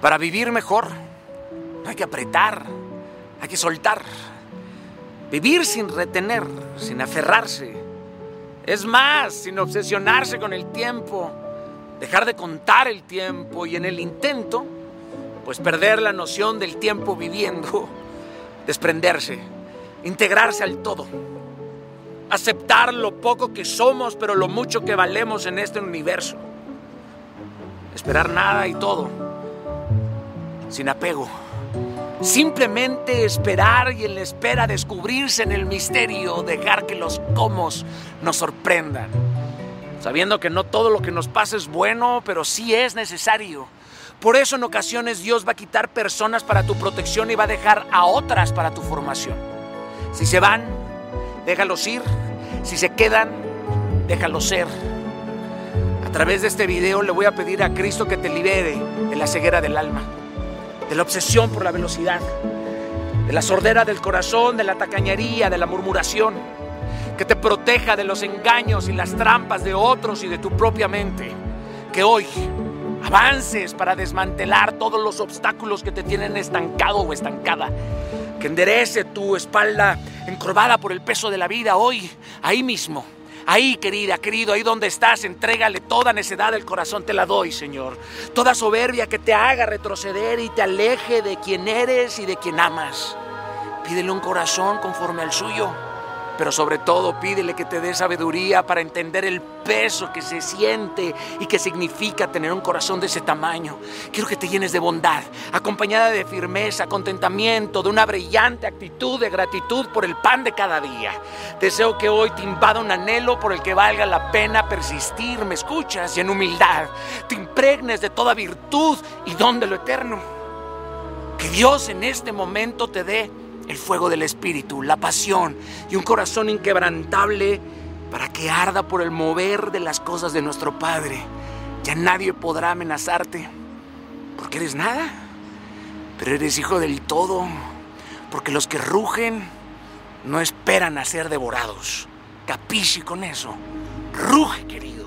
Para vivir mejor, hay que apretar, hay que soltar. Vivir sin retener, sin aferrarse. Es más, sin obsesionarse con el tiempo. Dejar de contar el tiempo y en el intento, pues perder la noción del tiempo viviendo. Desprenderse, integrarse al todo. Aceptar lo poco que somos, pero lo mucho que valemos en este universo. Esperar nada y todo. Sin apego. Simplemente esperar y en la espera descubrirse en el misterio, dejar que los comos nos sorprendan. Sabiendo que no todo lo que nos pasa es bueno, pero sí es necesario. Por eso en ocasiones Dios va a quitar personas para tu protección y va a dejar a otras para tu formación. Si se van, déjalos ir. Si se quedan, déjalos ser. A través de este video le voy a pedir a Cristo que te libere de la ceguera del alma de la obsesión por la velocidad, de la sordera del corazón, de la tacañería, de la murmuración, que te proteja de los engaños y las trampas de otros y de tu propia mente, que hoy avances para desmantelar todos los obstáculos que te tienen estancado o estancada, que enderece tu espalda encorvada por el peso de la vida hoy, ahí mismo Ahí, querida, querido, ahí donde estás, entrégale toda necedad del corazón, te la doy, Señor. Toda soberbia que te haga retroceder y te aleje de quien eres y de quien amas. Pídele un corazón conforme al suyo pero sobre todo pídele que te dé sabiduría para entender el peso que se siente y que significa tener un corazón de ese tamaño. Quiero que te llenes de bondad, acompañada de firmeza, contentamiento, de una brillante actitud de gratitud por el pan de cada día. Deseo que hoy te invada un anhelo por el que valga la pena persistir, me escuchas, y en humildad te impregnes de toda virtud y don de lo eterno. Que Dios en este momento te dé el fuego del Espíritu, la pasión y un corazón inquebrantable para que arda por el mover de las cosas de nuestro Padre. Ya nadie podrá amenazarte, porque eres nada, pero eres hijo del todo, porque los que rugen no esperan a ser devorados. Capici con eso. Ruge, querido.